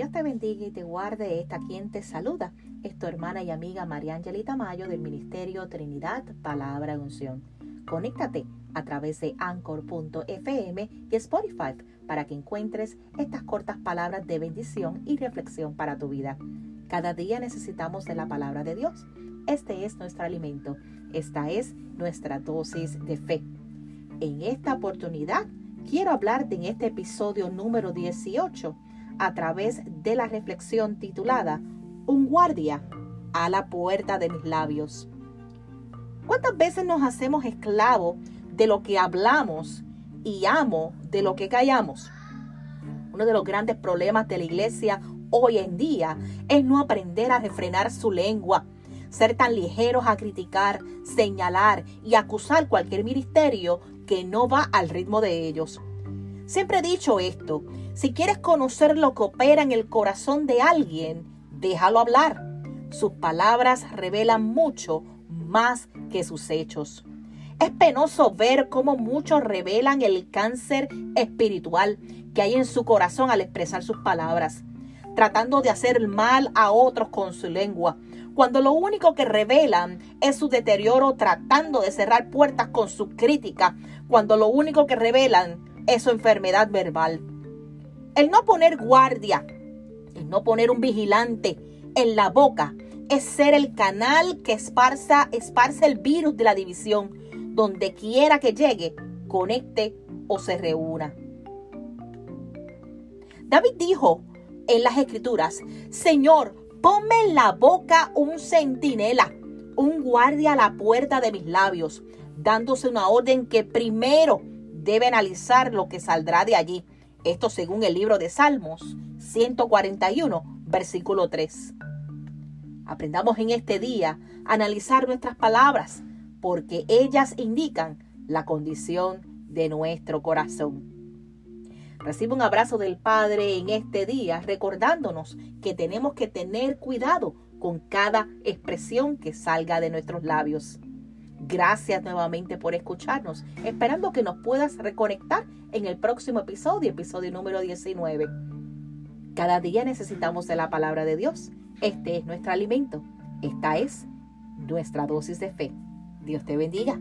Dios te bendiga y te guarde. Esta quien te saluda es tu hermana y amiga María Angelita Mayo del Ministerio Trinidad Palabra Unción. Conéctate a través de anchor.fm y Spotify para que encuentres estas cortas palabras de bendición y reflexión para tu vida. Cada día necesitamos de la palabra de Dios. Este es nuestro alimento. Esta es nuestra dosis de fe. En esta oportunidad quiero hablarte en este episodio número 18 a través de la reflexión titulada Un guardia a la puerta de mis labios. ¿Cuántas veces nos hacemos esclavos de lo que hablamos y amo de lo que callamos? Uno de los grandes problemas de la iglesia hoy en día es no aprender a refrenar su lengua, ser tan ligeros a criticar, señalar y acusar cualquier ministerio que no va al ritmo de ellos. Siempre he dicho esto, si quieres conocer lo que opera en el corazón de alguien, déjalo hablar. Sus palabras revelan mucho más que sus hechos. Es penoso ver cómo muchos revelan el cáncer espiritual que hay en su corazón al expresar sus palabras, tratando de hacer mal a otros con su lengua, cuando lo único que revelan es su deterioro tratando de cerrar puertas con su crítica, cuando lo único que revelan es su enfermedad verbal. El no poner guardia, el no poner un vigilante en la boca, es ser el canal que esparza, esparce el virus de la división, donde quiera que llegue, conecte o se reúna. David dijo en las escrituras, Señor, ponme en la boca un centinela, un guardia a la puerta de mis labios, dándose una orden que primero debe analizar lo que saldrá de allí. Esto según el libro de Salmos 141, versículo 3. Aprendamos en este día a analizar nuestras palabras, porque ellas indican la condición de nuestro corazón. Recibe un abrazo del Padre en este día, recordándonos que tenemos que tener cuidado con cada expresión que salga de nuestros labios. Gracias nuevamente por escucharnos, esperando que nos puedas reconectar en el próximo episodio, episodio número 19. Cada día necesitamos de la palabra de Dios. Este es nuestro alimento. Esta es nuestra dosis de fe. Dios te bendiga.